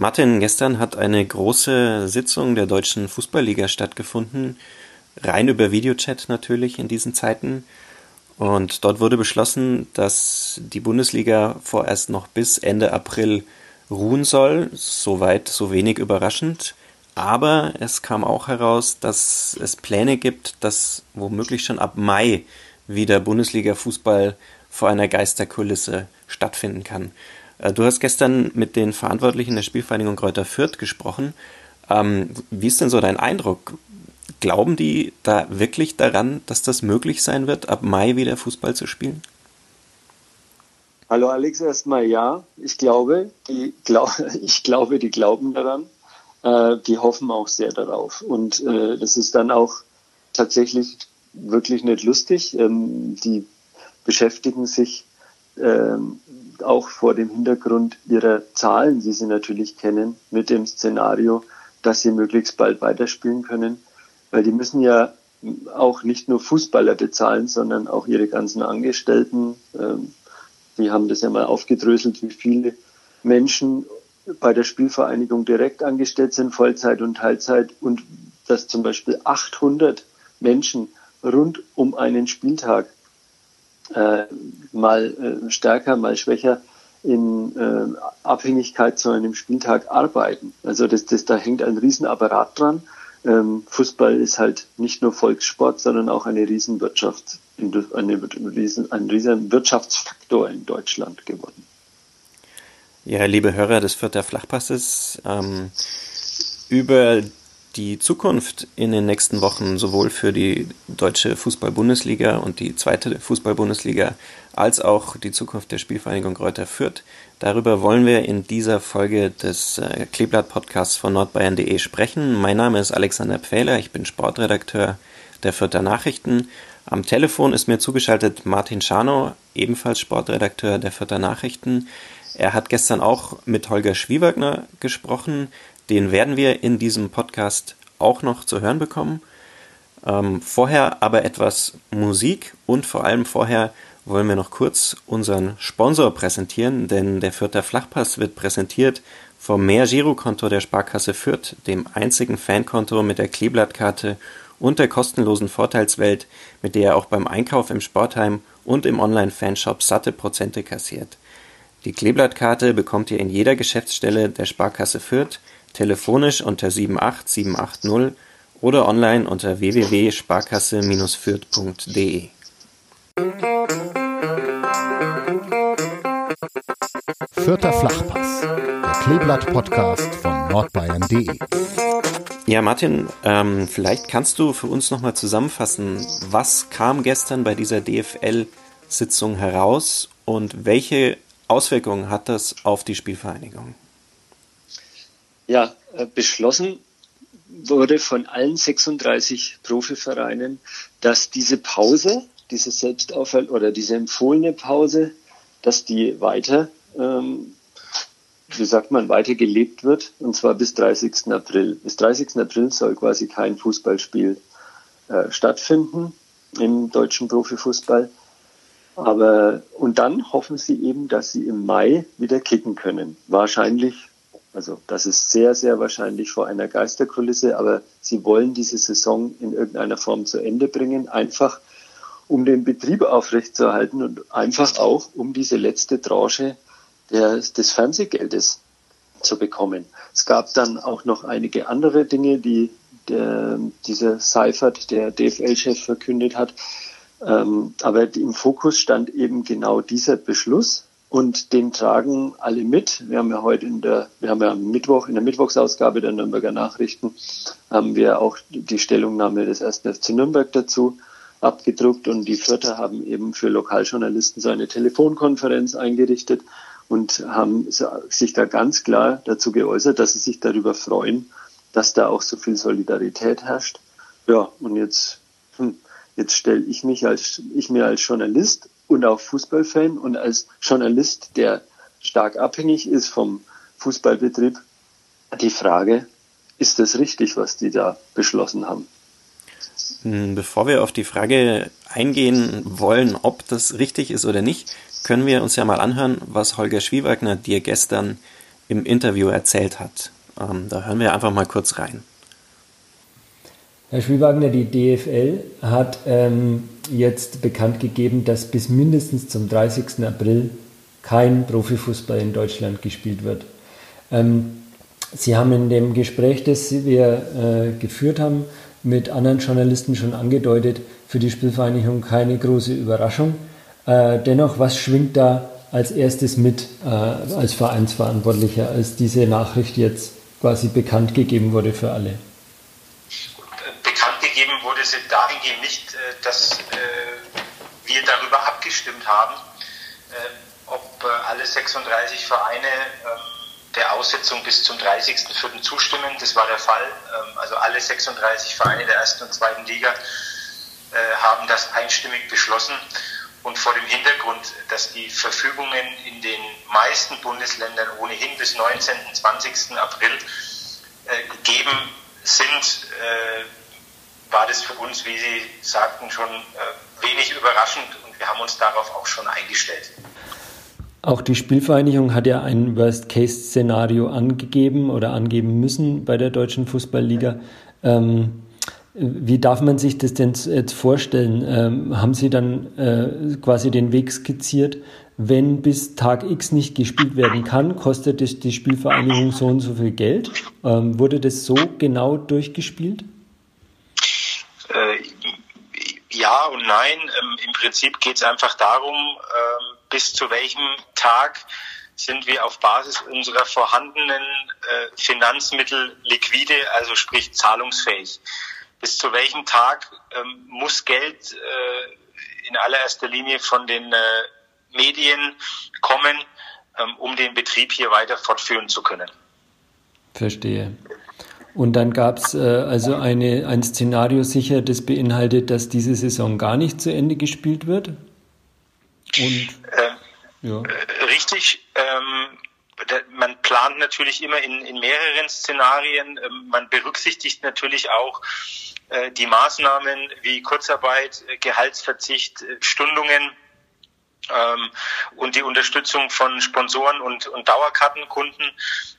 Martin, gestern hat eine große Sitzung der Deutschen Fußballliga stattgefunden, rein über Videochat natürlich in diesen Zeiten. Und dort wurde beschlossen, dass die Bundesliga vorerst noch bis Ende April ruhen soll. Soweit, so wenig überraschend. Aber es kam auch heraus, dass es Pläne gibt, dass womöglich schon ab Mai wieder Bundesliga-Fußball vor einer Geisterkulisse stattfinden kann. Äh, du hast gestern mit den Verantwortlichen der Spielvereinigung Kräuter Fürth gesprochen. Ähm, wie ist denn so dein Eindruck? Glauben die da wirklich daran, dass das möglich sein wird, ab Mai wieder Fußball zu spielen? Hallo Alex, erstmal ja. Ich glaube, die, glaub, ich glaube, die glauben daran. Äh, die hoffen auch sehr darauf. Und äh, das ist dann auch tatsächlich wirklich nicht lustig. Ähm, die beschäftigen sich ähm, auch vor dem Hintergrund ihrer Zahlen, die sie natürlich kennen, mit dem Szenario, dass sie möglichst bald weiterspielen können. Weil die müssen ja auch nicht nur Fußballer bezahlen, sondern auch ihre ganzen Angestellten. Ähm, die haben das ja mal aufgedröselt, wie viele Menschen bei der Spielvereinigung direkt angestellt sind, Vollzeit und Teilzeit, und dass zum Beispiel 800 Menschen rund um einen Spieltag äh, mal äh, stärker, mal schwächer in äh, Abhängigkeit zu einem Spieltag arbeiten. Also das, das, da hängt ein Riesenapparat dran. Ähm, Fußball ist halt nicht nur Volkssport, sondern auch eine Riesenwirtschaft, eine, riesen, ein riesen Wirtschaftsfaktor in Deutschland geworden. Ja, liebe Hörer des Vierter Flachpasses, ähm, über die Zukunft in den nächsten Wochen sowohl für die deutsche Fußball-Bundesliga und die zweite Fußball-Bundesliga als auch die Zukunft der Spielvereinigung Kräuter Fürth. Darüber wollen wir in dieser Folge des äh, Kleeblatt-Podcasts von nordbayern.de sprechen. Mein Name ist Alexander Pfähler, ich bin Sportredakteur der Fürther Nachrichten. Am Telefon ist mir zugeschaltet Martin Schanow, ebenfalls Sportredakteur der Fürther Nachrichten. Er hat gestern auch mit Holger Schwiewagner gesprochen, den werden wir in diesem Podcast auch noch zu hören bekommen. Ähm, vorher aber etwas Musik und vor allem vorher wollen wir noch kurz unseren Sponsor präsentieren, denn der Fürther Flachpass wird präsentiert vom Mehr-Girokonto der Sparkasse Fürth, dem einzigen Fankonto mit der Kleeblattkarte und der kostenlosen Vorteilswelt, mit der er auch beim Einkauf im Sportheim und im Online-Fanshop satte Prozente kassiert. Die Kleeblattkarte bekommt ihr in jeder Geschäftsstelle der Sparkasse Fürth telefonisch unter 78780 oder online unter www.sparkasse-fürth.de. Vierter Flachpass, der Kleeblatt-Podcast von nordbayern.de. Ja, Martin, ähm, vielleicht kannst du für uns nochmal zusammenfassen, was kam gestern bei dieser DFL-Sitzung heraus und welche Auswirkungen hat das auf die Spielvereinigung? Ja, äh, beschlossen wurde von allen 36 Profivereinen, dass diese Pause, diese Selbstaufhalt oder diese empfohlene Pause, dass die weiter, ähm, wie sagt man, weiter gelebt wird, und zwar bis 30. April. Bis 30. April soll quasi kein Fußballspiel äh, stattfinden im deutschen Profifußball. Aber, und dann hoffen sie eben, dass sie im Mai wieder kicken können. Wahrscheinlich also das ist sehr, sehr wahrscheinlich vor einer Geisterkulisse, aber sie wollen diese Saison in irgendeiner Form zu Ende bringen, einfach um den Betrieb aufrechtzuerhalten und einfach auch um diese letzte Tranche der, des Fernsehgeldes zu bekommen. Es gab dann auch noch einige andere Dinge, die der, dieser Seifert, der DFL-Chef, verkündet hat. Ähm, aber im Fokus stand eben genau dieser Beschluss, und den tragen alle mit. Wir haben ja heute in der, wir haben ja am Mittwoch, in der Mittwochsausgabe der Nürnberger Nachrichten, haben wir auch die Stellungnahme des 1. FC Nürnberg dazu abgedruckt und die Vierter haben eben für Lokaljournalisten so eine Telefonkonferenz eingerichtet und haben sich da ganz klar dazu geäußert, dass sie sich darüber freuen, dass da auch so viel Solidarität herrscht. Ja, und jetzt, hm, jetzt stelle ich mich als, ich mir als Journalist und auch Fußballfan und als Journalist, der stark abhängig ist vom Fußballbetrieb, die Frage, ist das richtig, was die da beschlossen haben? Hm, bevor wir auf die Frage eingehen wollen, ob das richtig ist oder nicht, können wir uns ja mal anhören, was Holger Schwiewagner dir gestern im Interview erzählt hat. Ähm, da hören wir einfach mal kurz rein. Herr Spielwagner, die DFL hat ähm, jetzt bekannt gegeben, dass bis mindestens zum 30. April kein Profifußball in Deutschland gespielt wird. Ähm, Sie haben in dem Gespräch, das wir äh, geführt haben, mit anderen Journalisten schon angedeutet, für die Spielvereinigung keine große Überraschung. Äh, dennoch, was schwingt da als erstes mit äh, als Vereinsverantwortlicher, als diese Nachricht jetzt quasi bekannt gegeben wurde für alle? Sie dahingehend nicht, äh, dass äh, wir darüber abgestimmt haben, äh, ob alle 36 Vereine ähm, der Aussetzung bis zum 30.04. zustimmen. Das war der Fall. Ähm, also alle 36 Vereine der ersten und zweiten Liga haben das einstimmig beschlossen. Und vor dem Hintergrund, dass die Verfügungen in den meisten Bundesländern ohnehin bis 19. und 20. April gegeben sind, war das für uns, wie Sie sagten, schon wenig überraschend und wir haben uns darauf auch schon eingestellt. Auch die Spielvereinigung hat ja ein Worst-Case-Szenario angegeben oder angeben müssen bei der Deutschen Fußballliga. Ähm, wie darf man sich das denn jetzt vorstellen? Ähm, haben Sie dann äh, quasi den Weg skizziert, wenn bis Tag X nicht gespielt werden kann, kostet es die Spielvereinigung so und so viel Geld? Ähm, wurde das so genau durchgespielt? Äh, ja und nein. Ähm, Im Prinzip geht es einfach darum, ähm, bis zu welchem Tag sind wir auf Basis unserer vorhandenen äh, Finanzmittel liquide, also sprich zahlungsfähig. Bis zu welchem Tag ähm, muss Geld äh, in allererster Linie von den äh, Medien kommen, ähm, um den Betrieb hier weiter fortführen zu können. Verstehe. Und dann gab es äh, also eine, ein Szenario sicher, das beinhaltet, dass diese Saison gar nicht zu Ende gespielt wird? Und, ähm, ja. Äh, richtig. Ähm, man plant natürlich immer in, in mehreren Szenarien. Ähm, man berücksichtigt natürlich auch äh, die Maßnahmen wie Kurzarbeit, äh, Gehaltsverzicht, Stundungen ähm, und die Unterstützung von Sponsoren und, und Dauerkartenkunden.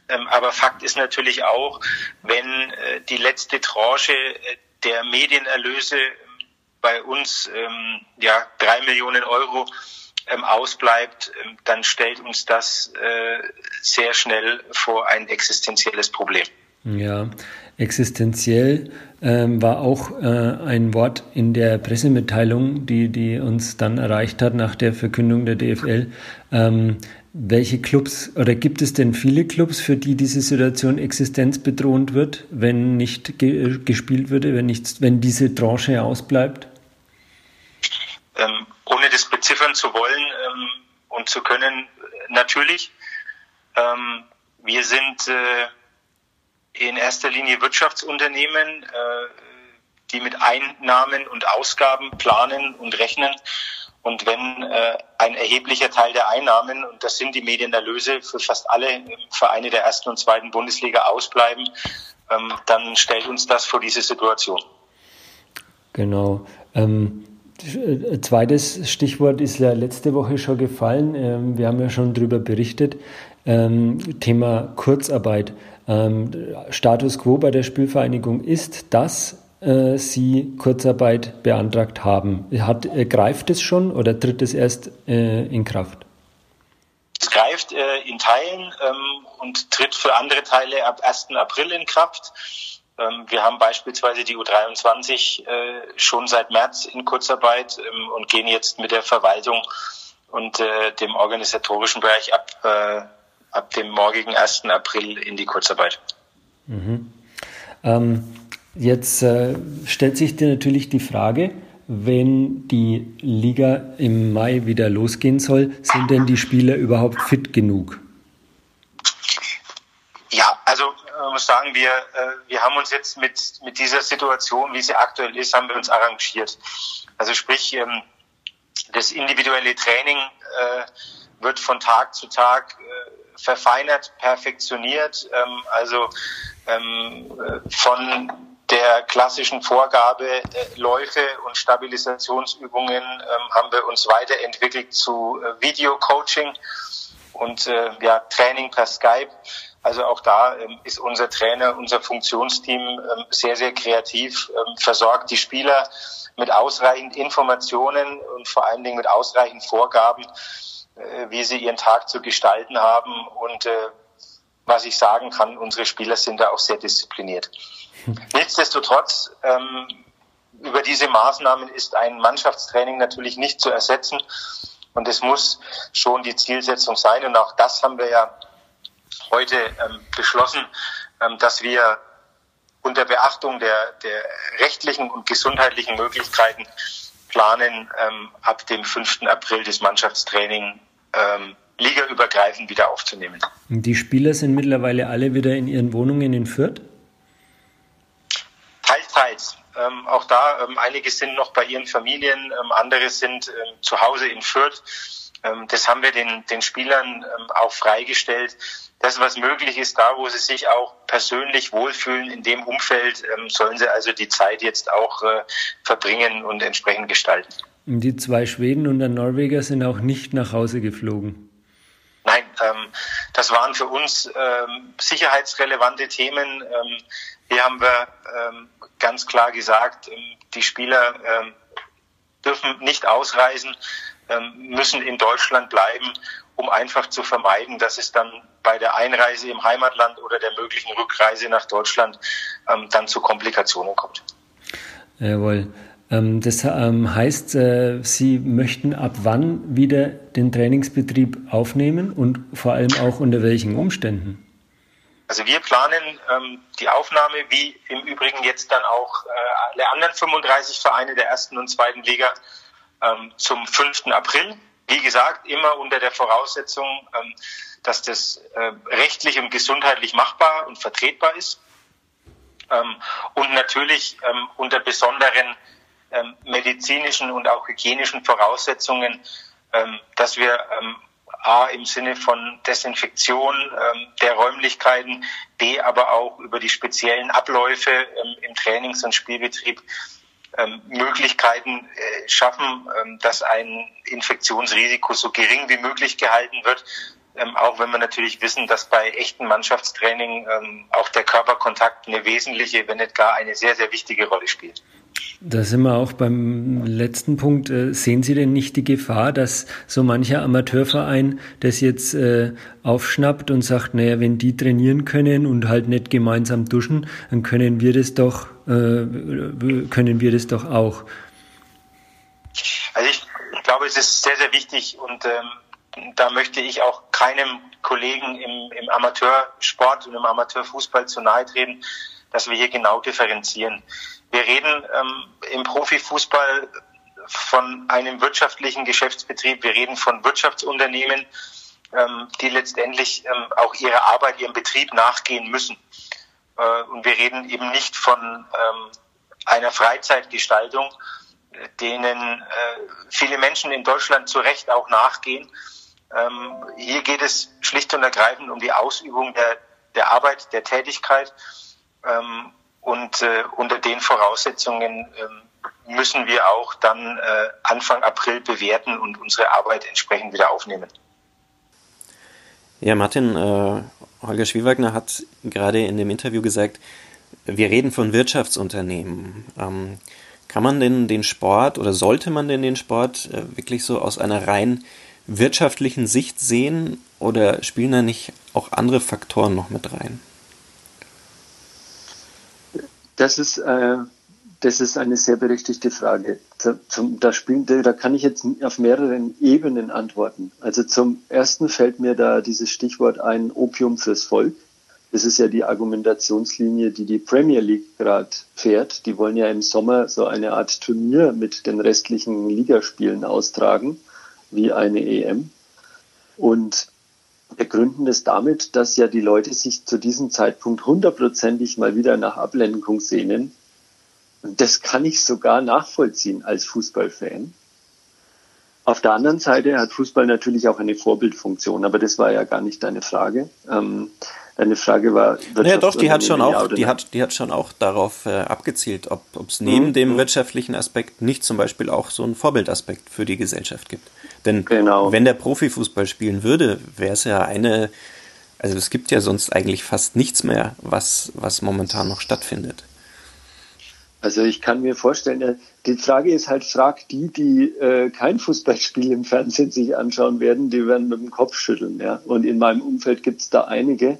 Ähm, aber Fakt ist natürlich auch, wenn äh, die letzte Tranche äh, der Medienerlöse bei uns ähm, ja drei Millionen Euro ähm, ausbleibt, ähm, dann stellt uns das äh, sehr schnell vor ein existenzielles Problem. Ja, existenziell ähm, war auch äh, ein Wort in der Pressemitteilung, die, die uns dann erreicht hat nach der Verkündung der DFL. Ähm, welche Clubs oder gibt es denn viele Clubs, für die diese Situation existenzbedrohend wird, wenn nicht ge gespielt würde, wenn, nicht, wenn diese Tranche ausbleibt? Ähm, ohne das beziffern zu wollen ähm, und zu können, natürlich. Ähm, wir sind äh, in erster Linie Wirtschaftsunternehmen, äh, die mit Einnahmen und Ausgaben planen und rechnen. Und wenn äh, ein erheblicher Teil der Einnahmen, und das sind die Medienerlöse für fast alle Vereine der ersten und zweiten Bundesliga ausbleiben, ähm, dann stellt uns das vor diese Situation. Genau. Ähm, äh, zweites Stichwort ist ja letzte Woche schon gefallen. Ähm, wir haben ja schon darüber berichtet. Ähm, Thema Kurzarbeit. Ähm, Status quo bei der Spielvereinigung ist, dass äh, Sie Kurzarbeit beantragt haben. Hat, äh, greift es schon oder tritt es erst in Kraft? Es greift in Teilen und tritt für andere Teile ab 1. April in Kraft. Ähm, wir haben beispielsweise die U23 äh, schon seit März in Kurzarbeit ähm, und gehen jetzt mit der Verwaltung und äh, dem organisatorischen Bereich ab, äh, ab dem morgigen 1. April in die Kurzarbeit. Mhm. Ähm, jetzt äh, stellt sich dir natürlich die Frage, wenn die Liga im Mai wieder losgehen soll, sind denn die Spieler überhaupt fit genug? Ja, also man muss sagen, wir, äh, wir haben uns jetzt mit, mit dieser Situation, wie sie aktuell ist, haben wir uns arrangiert. Also sprich, ähm, das individuelle Training äh, wird von Tag zu Tag äh, verfeinert, perfektioniert. Ähm, also ähm, äh, von der klassischen Vorgabe äh, Läufe und Stabilisationsübungen ähm, haben wir uns weiterentwickelt zu äh, Video-Coaching und äh, ja, Training per Skype. Also auch da ähm, ist unser Trainer, unser Funktionsteam ähm, sehr, sehr kreativ, ähm, versorgt die Spieler mit ausreichend Informationen und vor allen Dingen mit ausreichend Vorgaben, wie sie ihren Tag zu gestalten haben. Und äh, was ich sagen kann, unsere Spieler sind da auch sehr diszipliniert. Nichtsdestotrotz, ähm, über diese Maßnahmen ist ein Mannschaftstraining natürlich nicht zu ersetzen. Und es muss schon die Zielsetzung sein. Und auch das haben wir ja heute ähm, beschlossen, ähm, dass wir unter Beachtung der, der rechtlichen und gesundheitlichen Möglichkeiten planen, ähm, ab dem 5. April das Mannschaftstraining ähm, ligaübergreifend wieder aufzunehmen. Die Spieler sind mittlerweile alle wieder in ihren Wohnungen in Fürth? Teils, teils. Ähm, auch da, ähm, einige sind noch bei ihren Familien, ähm, andere sind ähm, zu Hause in Fürth. Ähm, das haben wir den, den Spielern ähm, auch freigestellt. Das, was möglich ist, da, wo sie sich auch persönlich wohlfühlen, in dem Umfeld, sollen sie also die Zeit jetzt auch äh, verbringen und entsprechend gestalten. Die zwei Schweden und der Norweger sind auch nicht nach Hause geflogen. Nein, ähm, das waren für uns ähm, sicherheitsrelevante Themen. Ähm, hier haben wir ähm, ganz klar gesagt, ähm, die Spieler ähm, dürfen nicht ausreisen, müssen in Deutschland bleiben, um einfach zu vermeiden, dass es dann bei der Einreise im Heimatland oder der möglichen Rückreise nach Deutschland dann zu Komplikationen kommt. Jawohl. Ähm, das ähm, heißt, äh, Sie möchten ab wann wieder den Trainingsbetrieb aufnehmen und vor allem auch unter welchen Umständen? Also wir planen ähm, die Aufnahme, wie im Übrigen jetzt dann auch äh, alle anderen 35 Vereine der ersten und zweiten Liga ähm, zum 5. April. Wie gesagt, immer unter der Voraussetzung, ähm, dass das äh, rechtlich und gesundheitlich machbar und vertretbar ist. Ähm, und natürlich unter besonderen ähm, medizinischen und auch hygienischen Voraussetzungen, ähm, dass wir ähm, A im Sinne von Desinfektion ähm, der Räumlichkeiten, B aber auch über die speziellen Abläufe ähm, im Trainings- und Spielbetrieb ähm, Möglichkeiten äh, schaffen, dass ein Infektionsrisiko so gering wie möglich gehalten wird. Ähm, auch wenn wir natürlich wissen, dass bei echten Mannschaftstraining ähm, auch der Körperkontakt eine wesentliche, wenn nicht gar eine sehr, sehr wichtige Rolle spielt. Da sind wir auch beim letzten Punkt. Äh, sehen Sie denn nicht die Gefahr, dass so mancher Amateurverein das jetzt äh, aufschnappt und sagt, naja, wenn die trainieren können und halt nicht gemeinsam duschen, dann können wir das doch, äh, können wir das doch auch. Also ich, ich glaube, es ist sehr, sehr wichtig und ähm, da möchte ich auch keinem Kollegen im, im Amateursport und im Amateurfußball zu nahe treten, dass wir hier genau differenzieren. Wir reden ähm, im Profifußball von einem wirtschaftlichen Geschäftsbetrieb. Wir reden von Wirtschaftsunternehmen, ähm, die letztendlich ähm, auch ihrer Arbeit, ihrem Betrieb nachgehen müssen. Äh, und wir reden eben nicht von ähm, einer Freizeitgestaltung, denen äh, viele Menschen in Deutschland zu Recht auch nachgehen. Ähm, hier geht es schlicht und ergreifend um die Ausübung der, der Arbeit, der Tätigkeit. Und äh, unter den Voraussetzungen äh, müssen wir auch dann äh, Anfang April bewerten und unsere Arbeit entsprechend wieder aufnehmen. Ja, Martin, äh, Holger Schwiewagner hat gerade in dem Interview gesagt, wir reden von Wirtschaftsunternehmen. Ähm, kann man denn den Sport oder sollte man denn den Sport äh, wirklich so aus einer rein wirtschaftlichen Sicht sehen oder spielen da nicht auch andere Faktoren noch mit rein? Das ist, äh, das ist eine sehr berechtigte Frage. Zum, da, spielen, da kann ich jetzt auf mehreren Ebenen antworten. Also zum ersten fällt mir da dieses Stichwort ein, Opium fürs Volk. Das ist ja die Argumentationslinie, die die Premier League gerade fährt. Die wollen ja im Sommer so eine Art Turnier mit den restlichen Ligaspielen austragen, wie eine EM. Und begründen es damit, dass ja die Leute sich zu diesem Zeitpunkt hundertprozentig mal wieder nach Ablenkung sehnen. Und das kann ich sogar nachvollziehen als Fußballfan. Auf der anderen Seite hat Fußball natürlich auch eine Vorbildfunktion, aber das war ja gar nicht deine Frage. Ähm, Deine Frage war, naja, doch, die hat schon auch, die hat, die hat schon auch darauf äh, abgezielt, ob es neben mhm. dem mhm. wirtschaftlichen Aspekt nicht zum Beispiel auch so einen Vorbildaspekt für die Gesellschaft gibt. Denn genau. wenn der Profifußball spielen würde, wäre es ja eine, also es gibt ja sonst eigentlich fast nichts mehr, was, was momentan noch stattfindet. Also ich kann mir vorstellen, äh, die Frage ist halt, frag die, die äh, kein Fußballspiel im Fernsehen sich anschauen werden, die werden mit dem Kopf schütteln. Ja? Und in meinem Umfeld gibt es da einige,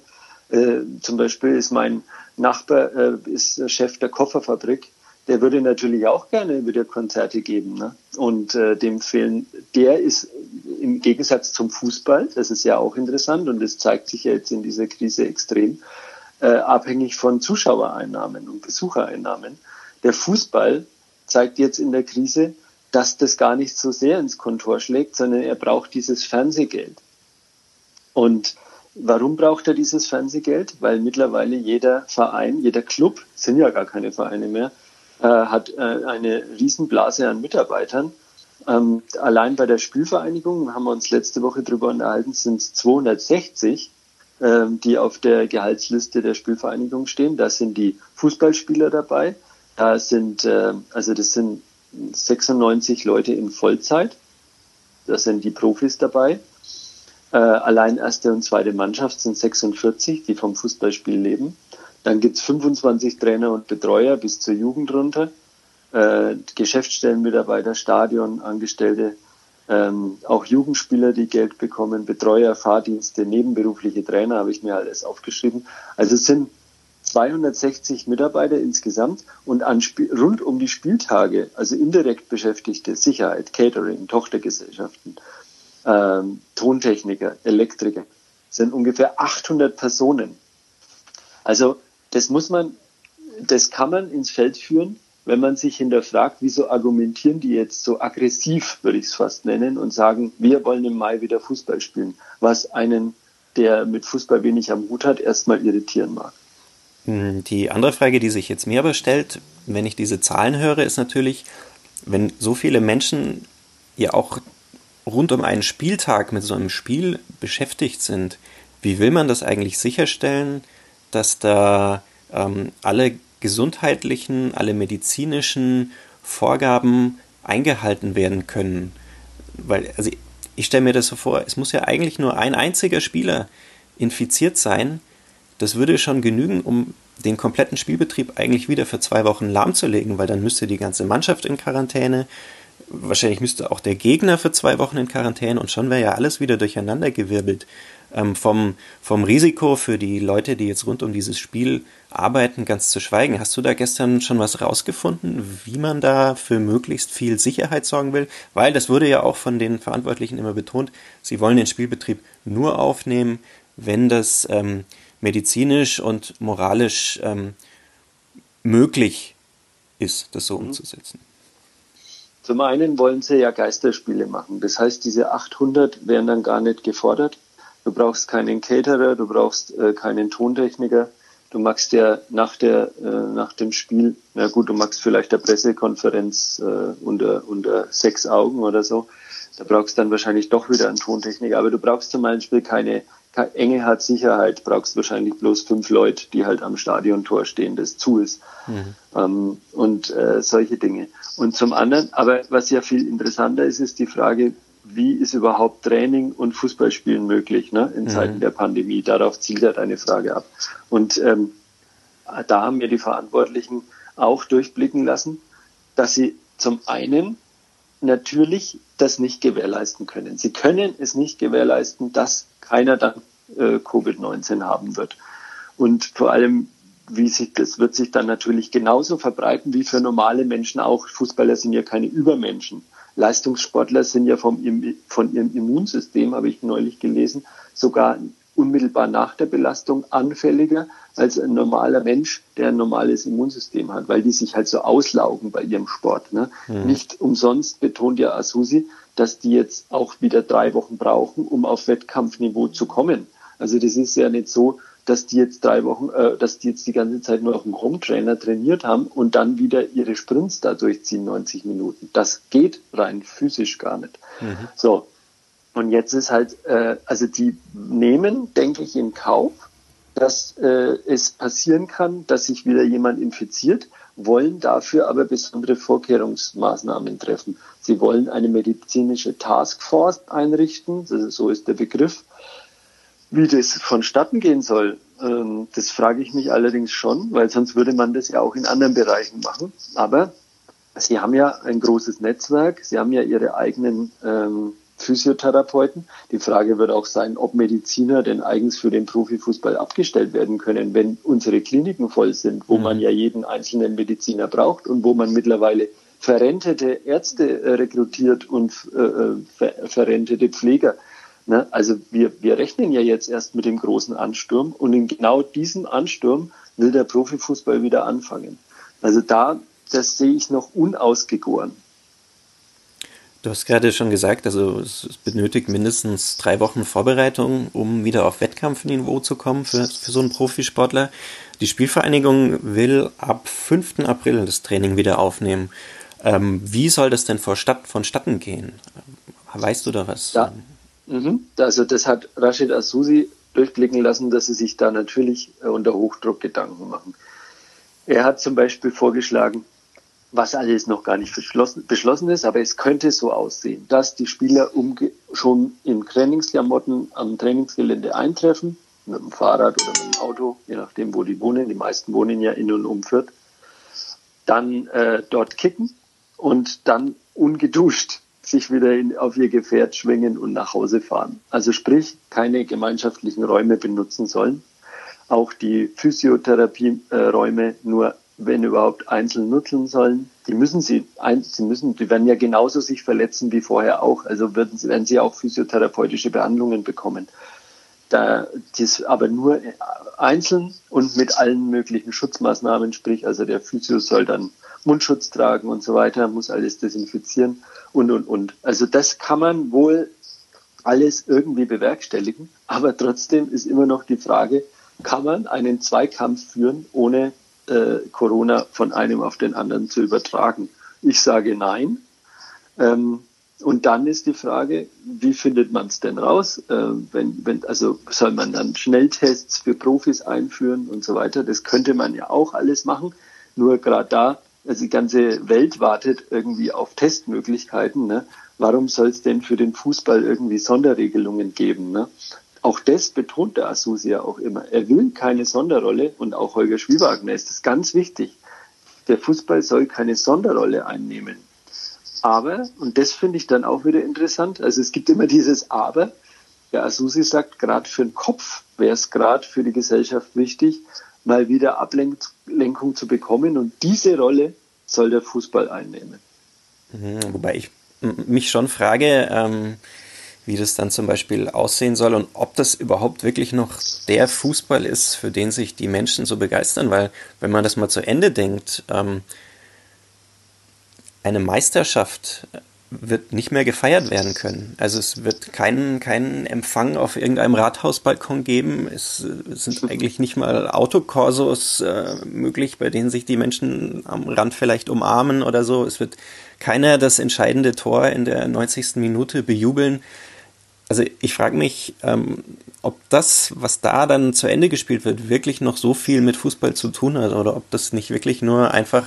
äh, zum Beispiel ist mein Nachbar äh, ist Chef der Kofferfabrik. Der würde natürlich auch gerne wieder Konzerte geben. Ne? Und äh, dem fehlen, der ist im Gegensatz zum Fußball, das ist ja auch interessant und das zeigt sich ja jetzt in dieser Krise extrem, äh, abhängig von Zuschauereinnahmen und Besuchereinnahmen. Der Fußball zeigt jetzt in der Krise, dass das gar nicht so sehr ins Kontor schlägt, sondern er braucht dieses Fernsehgeld. Und Warum braucht er dieses Fernsehgeld? Weil mittlerweile jeder Verein, jeder Club, sind ja gar keine Vereine mehr, äh, hat äh, eine Riesenblase an Mitarbeitern. Ähm, allein bei der Spielvereinigung, haben wir uns letzte Woche darüber unterhalten, sind es 260, äh, die auf der Gehaltsliste der Spielvereinigung stehen. Da sind die Fußballspieler dabei. Da sind, äh, also das sind 96 Leute in Vollzeit. Da sind die Profis dabei. Äh, allein erste und zweite Mannschaft sind 46, die vom Fußballspiel leben. Dann gibt's 25 Trainer und Betreuer bis zur Jugend runter. Äh, Geschäftsstellenmitarbeiter, Stadion, Angestellte, ähm, auch Jugendspieler, die Geld bekommen, Betreuer, Fahrdienste, nebenberufliche Trainer, habe ich mir alles aufgeschrieben. Also es sind 260 Mitarbeiter insgesamt und an rund um die Spieltage, also indirekt Beschäftigte, Sicherheit, Catering, Tochtergesellschaften, ähm, Tontechniker, Elektriker, sind ungefähr 800 Personen. Also das muss man, das kann man ins Feld führen, wenn man sich hinterfragt, wieso argumentieren die jetzt so aggressiv, würde ich es fast nennen, und sagen, wir wollen im Mai wieder Fußball spielen, was einen, der mit Fußball wenig am Hut hat, erstmal irritieren mag. Hm, die andere Frage, die sich jetzt mir aber stellt, wenn ich diese Zahlen höre, ist natürlich, wenn so viele Menschen ja auch rund um einen Spieltag mit so einem Spiel beschäftigt sind, wie will man das eigentlich sicherstellen, dass da ähm, alle gesundheitlichen, alle medizinischen Vorgaben eingehalten werden können? Weil, also ich stelle mir das so vor, es muss ja eigentlich nur ein einziger Spieler infiziert sein. Das würde schon genügen, um den kompletten Spielbetrieb eigentlich wieder für zwei Wochen lahmzulegen, weil dann müsste die ganze Mannschaft in Quarantäne, wahrscheinlich müsste auch der Gegner für zwei Wochen in Quarantäne und schon wäre ja alles wieder durcheinandergewirbelt. Ähm, vom, vom Risiko für die Leute, die jetzt rund um dieses Spiel arbeiten, ganz zu schweigen. Hast du da gestern schon was rausgefunden, wie man da für möglichst viel Sicherheit sorgen will? Weil das wurde ja auch von den Verantwortlichen immer betont, sie wollen den Spielbetrieb nur aufnehmen, wenn das ähm, medizinisch und moralisch ähm, möglich ist, das so mhm. umzusetzen. Zum einen wollen sie ja Geisterspiele machen. Das heißt, diese 800 werden dann gar nicht gefordert. Du brauchst keinen Caterer, du brauchst äh, keinen Tontechniker. Du machst ja nach der äh, nach dem Spiel, na gut, du machst vielleicht eine Pressekonferenz äh, unter unter sechs Augen oder so. Da brauchst du dann wahrscheinlich doch wieder einen Tontechniker. Aber du brauchst zum Beispiel keine Enge hat Sicherheit, brauchst wahrscheinlich bloß fünf Leute, die halt am Stadiontor stehen, das zu ist. Mhm. Ähm, und äh, solche Dinge. Und zum anderen, aber was ja viel interessanter ist, ist die Frage, wie ist überhaupt Training und Fußballspielen möglich ne, in mhm. Zeiten der Pandemie? Darauf zielt ja deine Frage ab. Und ähm, da haben wir die Verantwortlichen auch durchblicken lassen, dass sie zum einen natürlich das nicht gewährleisten können. Sie können es nicht gewährleisten, dass keiner dann äh, Covid-19 haben wird. Und vor allem, wie sich das wird sich dann natürlich genauso verbreiten wie für normale Menschen auch. Fußballer sind ja keine Übermenschen. Leistungssportler sind ja vom, von ihrem Immunsystem, habe ich neulich gelesen, sogar unmittelbar nach der Belastung anfälliger als ein normaler Mensch, der ein normales Immunsystem hat, weil die sich halt so auslaugen bei ihrem Sport. Ne? Mhm. Nicht umsonst betont ja Asusi, dass die jetzt auch wieder drei Wochen brauchen, um auf Wettkampfniveau zu kommen. Also das ist ja nicht so, dass die jetzt drei Wochen, äh, dass die jetzt die ganze Zeit nur auf dem Home-Trainer trainiert haben und dann wieder ihre Sprints da durchziehen, 90 Minuten. Das geht rein physisch gar nicht. Mhm. So, und jetzt ist halt, äh, also die nehmen, denke ich, in Kauf, dass äh, es passieren kann, dass sich wieder jemand infiziert, wollen dafür aber besondere Vorkehrungsmaßnahmen treffen. Sie wollen eine medizinische Taskforce einrichten, also so ist der Begriff. Wie das vonstatten gehen soll, ähm, das frage ich mich allerdings schon, weil sonst würde man das ja auch in anderen Bereichen machen. Aber Sie haben ja ein großes Netzwerk, Sie haben ja Ihre eigenen ähm, Physiotherapeuten. Die Frage wird auch sein, ob Mediziner denn eigens für den Profifußball abgestellt werden können, wenn unsere Kliniken voll sind, wo mhm. man ja jeden einzelnen Mediziner braucht und wo man mittlerweile verrentete Ärzte äh, rekrutiert und äh, äh, ver verrentete Pfleger. Ne? Also wir, wir rechnen ja jetzt erst mit dem großen Ansturm und in genau diesem Ansturm will der Profifußball wieder anfangen. Also da, das sehe ich noch unausgegoren. Du hast gerade schon gesagt, also es benötigt mindestens drei Wochen Vorbereitung, um wieder auf Wettkampfniveau zu kommen für, für so einen Profisportler. Die Spielvereinigung will ab 5. April das Training wieder aufnehmen. Ähm, wie soll das denn vorstatt, vonstatten gehen? Weißt du da was? Ja. Mhm. Also das hat Rashid Asusi durchblicken lassen, dass sie sich da natürlich äh, unter Hochdruck Gedanken machen. Er hat zum Beispiel vorgeschlagen, was alles noch gar nicht beschlossen ist, aber es könnte so aussehen, dass die Spieler schon in Trainingsklamotten am Trainingsgelände eintreffen, mit dem Fahrrad oder mit dem Auto, je nachdem, wo die wohnen. Die meisten wohnen ja in und um Fürth. Dann äh, dort kicken und dann ungeduscht sich wieder in, auf ihr Gefährt schwingen und nach Hause fahren. Also sprich, keine gemeinschaftlichen Räume benutzen sollen. Auch die Physiotherapieräume nur wenn überhaupt, einzeln nutzen sollen. Die müssen sie, ein, sie müssen, die werden ja genauso sich verletzen wie vorher auch. Also werden, werden sie auch physiotherapeutische Behandlungen bekommen. Da, dies aber nur einzeln und mit allen möglichen Schutzmaßnahmen, sprich, also der Physio soll dann Mundschutz tragen und so weiter, muss alles desinfizieren und, und, und. Also das kann man wohl alles irgendwie bewerkstelligen, aber trotzdem ist immer noch die Frage, kann man einen Zweikampf führen, ohne äh, Corona von einem auf den anderen zu übertragen? Ich sage nein. Ähm, und dann ist die Frage, wie findet man es denn raus? Äh, wenn, wenn, also soll man dann Schnelltests für Profis einführen und so weiter? Das könnte man ja auch alles machen. Nur gerade da, also die ganze Welt wartet irgendwie auf Testmöglichkeiten. Ne? Warum soll es denn für den Fußball irgendwie Sonderregelungen geben? Ne? auch das betont der Asusi ja auch immer. Er will keine Sonderrolle und auch Holger Schwiewagner ist das ganz wichtig. Der Fußball soll keine Sonderrolle einnehmen. Aber, und das finde ich dann auch wieder interessant, also es gibt immer dieses Aber. Der Asusi sagt, gerade für den Kopf wäre es gerade für die Gesellschaft wichtig, mal wieder Ablenkung zu bekommen und diese Rolle soll der Fußball einnehmen. Wobei ich mich schon frage, ähm, wie das dann zum Beispiel aussehen soll und ob das überhaupt wirklich noch der Fußball ist, für den sich die Menschen so begeistern, weil wenn man das mal zu Ende denkt, ähm, eine Meisterschaft wird nicht mehr gefeiert werden können. Also es wird keinen, keinen Empfang auf irgendeinem Rathausbalkon geben. Es, es sind eigentlich nicht mal Autokorsos äh, möglich, bei denen sich die Menschen am Rand vielleicht umarmen oder so. Es wird keiner das entscheidende Tor in der 90. Minute bejubeln. Also ich frage mich, ähm, ob das, was da dann zu Ende gespielt wird, wirklich noch so viel mit Fußball zu tun hat oder ob das nicht wirklich nur einfach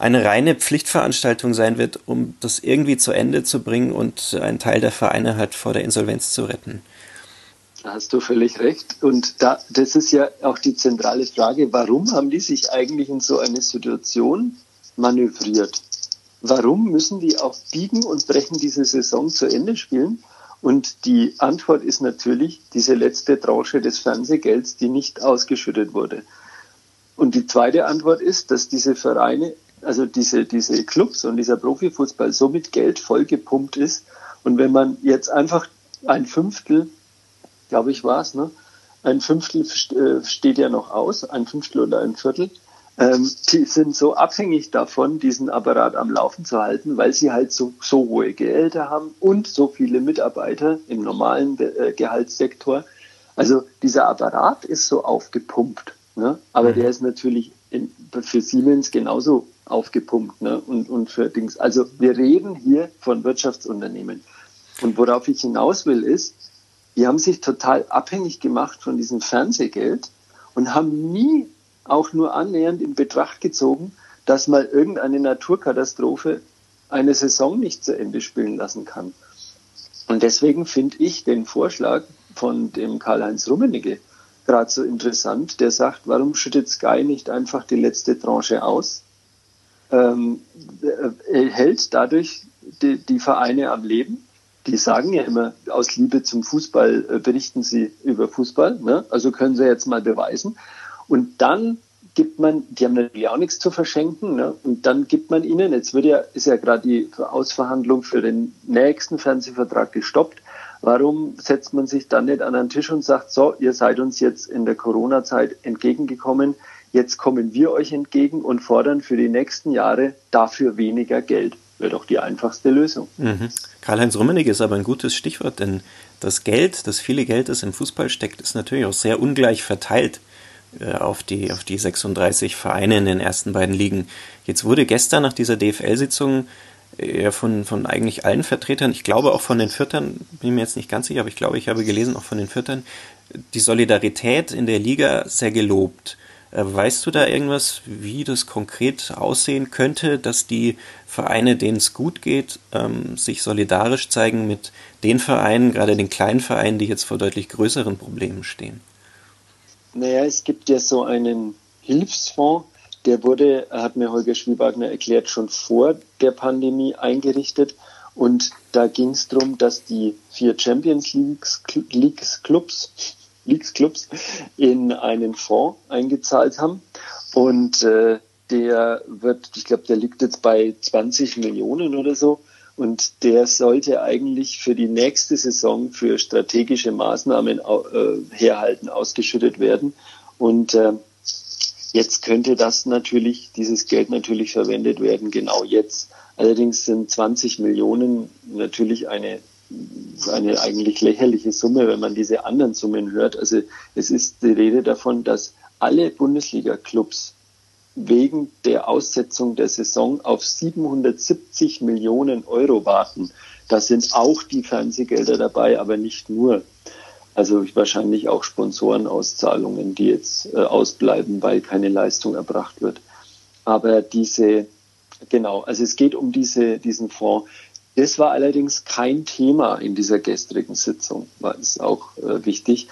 eine reine Pflichtveranstaltung sein wird, um das irgendwie zu Ende zu bringen und einen Teil der Vereine halt vor der Insolvenz zu retten. Da hast du völlig recht. Und da, das ist ja auch die zentrale Frage, warum haben die sich eigentlich in so eine Situation manövriert? Warum müssen die auch biegen und brechen diese Saison zu Ende spielen? Und die Antwort ist natürlich diese letzte Tranche des Fernsehgelds, die nicht ausgeschüttet wurde. Und die zweite Antwort ist, dass diese Vereine, also diese, diese Clubs und dieser Profifußball so mit Geld vollgepumpt ist. Und wenn man jetzt einfach ein Fünftel, glaube ich war es, ne? ein Fünftel äh, steht ja noch aus, ein Fünftel oder ein Viertel, ähm, die sind so abhängig davon, diesen Apparat am Laufen zu halten, weil sie halt so, so hohe Gehälter haben und so viele Mitarbeiter im normalen äh, Gehaltssektor. Also dieser Apparat ist so aufgepumpt. Ne? Aber mhm. der ist natürlich in, für Siemens genauso aufgepumpt. Ne? Und, und für Dings. Also wir reden hier von Wirtschaftsunternehmen. Und worauf ich hinaus will, ist, die haben sich total abhängig gemacht von diesem Fernsehgeld und haben nie auch nur annähernd in Betracht gezogen, dass mal irgendeine Naturkatastrophe eine Saison nicht zu Ende spielen lassen kann. Und deswegen finde ich den Vorschlag von dem Karl-Heinz Rummenigge gerade so interessant, der sagt, warum schüttet Sky nicht einfach die letzte Tranche aus? Ähm, er hält dadurch die, die Vereine am Leben die sagen ja immer, aus Liebe zum Fußball äh, berichten sie über Fußball. Ne? Also können sie jetzt mal beweisen. Und dann gibt man, die haben natürlich auch nichts zu verschenken, ne? und dann gibt man ihnen, jetzt wird ja, ist ja gerade die Ausverhandlung für den nächsten Fernsehvertrag gestoppt. Warum setzt man sich dann nicht an einen Tisch und sagt, so, ihr seid uns jetzt in der Corona-Zeit entgegengekommen, jetzt kommen wir euch entgegen und fordern für die nächsten Jahre dafür weniger Geld wäre doch die einfachste Lösung. Mhm. Karl-Heinz Rummenigge ist aber ein gutes Stichwort, denn das Geld, das viele Geld, das im Fußball steckt, ist natürlich auch sehr ungleich verteilt äh, auf, die, auf die 36 Vereine in den ersten beiden Ligen. Jetzt wurde gestern nach dieser DFL-Sitzung äh, von, von eigentlich allen Vertretern, ich glaube auch von den Viertern, bin mir jetzt nicht ganz sicher, aber ich glaube, ich habe gelesen, auch von den Viertern, die Solidarität in der Liga sehr gelobt. Äh, weißt du da irgendwas, wie das konkret aussehen könnte, dass die Vereine, denen es gut geht, ähm, sich solidarisch zeigen mit den Vereinen, gerade den kleinen Vereinen, die jetzt vor deutlich größeren Problemen stehen? Naja, es gibt ja so einen Hilfsfonds, der wurde, hat mir Holger Schwiebagner erklärt, schon vor der Pandemie eingerichtet. Und da ging es darum, dass die vier Champions Leagues Clubs Leagues-Clubs in einen Fonds eingezahlt haben. Und äh, der wird, ich glaube, der liegt jetzt bei 20 Millionen oder so. Und der sollte eigentlich für die nächste Saison für strategische Maßnahmen äh, herhalten, ausgeschüttet werden. Und äh, jetzt könnte das natürlich, dieses Geld natürlich verwendet werden, genau jetzt. Allerdings sind 20 Millionen natürlich eine eine eigentlich lächerliche Summe, wenn man diese anderen Summen hört. Also es ist die Rede davon, dass alle Bundesliga-Clubs wegen der Aussetzung der Saison auf 770 Millionen Euro warten. Da sind auch die Fernsehgelder dabei, aber nicht nur. Also wahrscheinlich auch Sponsorenauszahlungen, die jetzt äh, ausbleiben, weil keine Leistung erbracht wird. Aber diese, genau, also es geht um diese, diesen Fonds. Das war allerdings kein Thema in dieser gestrigen Sitzung, war es auch äh, wichtig.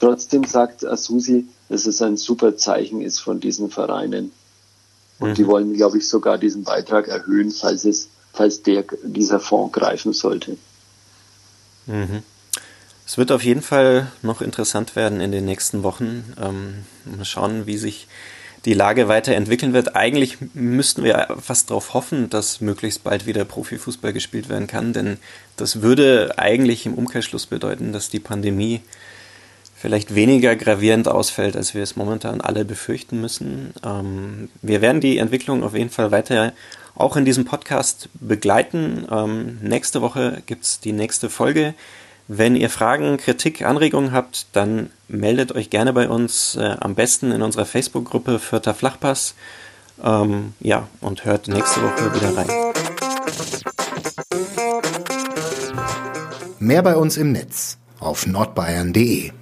Trotzdem sagt Asusi, dass es ein super Zeichen ist von diesen Vereinen. Und mhm. die wollen, glaube ich, sogar diesen Beitrag erhöhen, falls es, falls der, dieser Fonds greifen sollte. Mhm. Es wird auf jeden Fall noch interessant werden in den nächsten Wochen. Ähm, mal schauen, wie sich die Lage weiterentwickeln wird. Eigentlich müssten wir fast darauf hoffen, dass möglichst bald wieder Profifußball gespielt werden kann, denn das würde eigentlich im Umkehrschluss bedeuten, dass die Pandemie vielleicht weniger gravierend ausfällt, als wir es momentan alle befürchten müssen. Ähm, wir werden die Entwicklung auf jeden Fall weiter auch in diesem Podcast begleiten. Ähm, nächste Woche gibt es die nächste Folge. Wenn ihr Fragen, Kritik, Anregungen habt, dann meldet euch gerne bei uns, äh, am besten in unserer Facebook-Gruppe Vierter Flachpass. Ähm, ja, und hört nächste Woche wieder rein. Mehr bei uns im Netz auf nordbayern.de